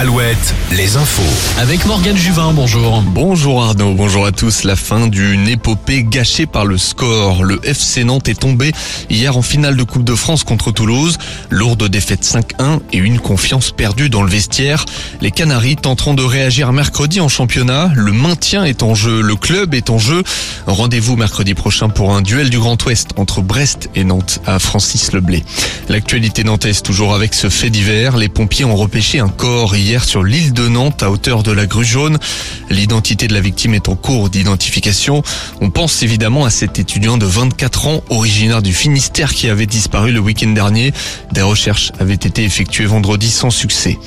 Alouette, les infos. Avec Morgane Juvin, bonjour. Bonjour Arnaud, bonjour à tous. La fin d'une épopée gâchée par le score. Le FC Nantes est tombé hier en finale de Coupe de France contre Toulouse. Lourde défaite 5-1 et une confiance perdue dans le vestiaire. Les Canaries tenteront de réagir mercredi en championnat. Le maintien est en jeu, le club est en jeu. Rendez-vous mercredi prochain pour un duel du Grand Ouest entre Brest et Nantes à Francis Leblé. L'actualité nantaise toujours avec ce fait divers. Les pompiers ont repêché un corps hier sur l'île de Nantes à hauteur de la grue jaune. L'identité de la victime est en cours d'identification. On pense évidemment à cet étudiant de 24 ans originaire du Finistère qui avait disparu le week-end dernier. Des recherches avaient été effectuées vendredi sans succès.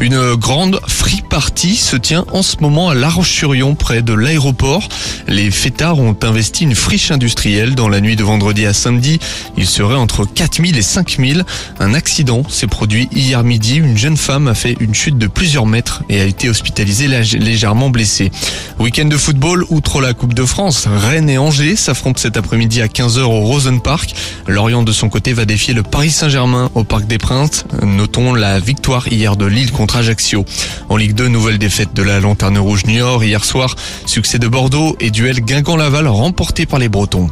Une grande free party se tient en ce moment à La Roche-sur-Yon près de l'aéroport. Les fêtards ont investi une friche industrielle dans la nuit de vendredi à samedi. Il serait entre 4000 et 5000. Un accident s'est produit hier midi. Une jeune femme a fait une chute de plusieurs mètres et a été hospitalisée légèrement blessée. Week-end de football, outre la Coupe de France, Rennes et Angers s'affrontent cet après-midi à 15h au Rosen Park. Lorient de son côté va défier le Paris Saint-Germain au Parc des Princes. Notons la victoire hier de Lille contre Ajaccio. En Ligue 2, nouvelle défaite de la Lanterne Rouge Niort hier soir. Succès de Bordeaux et duel Guingamp-Laval remporté par les Bretons.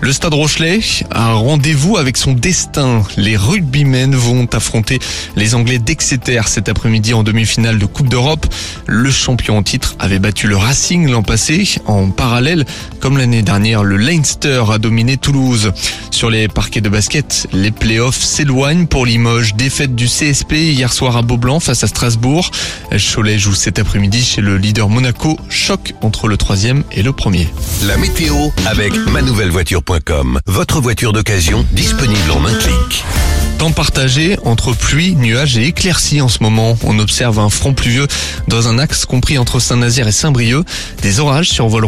Le Stade Rochelet a un rendez-vous avec son destin. Les rugbymen vont affronter les Anglais d'Exeter cet après-midi en demi-finale de Coupe d'Europe. Le champion en titre avait battu le Racing l'an passé. En parallèle, comme l'année dernière, le Leinster a dominé Toulouse. Sur les parquets de basket, les playoffs s'éloignent pour Limoges. Défaite du CSP hier soir à Beaublanc face à Strasbourg. Cholet joue cet après-midi chez le leader Monaco. Choc entre le troisième et le premier. La météo Votre voiture d'occasion disponible en un clic. Temps partagé entre pluie, nuages et éclaircies en ce moment. On observe un front pluvieux dans un axe compris entre Saint-Nazaire et Saint-Brieuc. Des orages survolent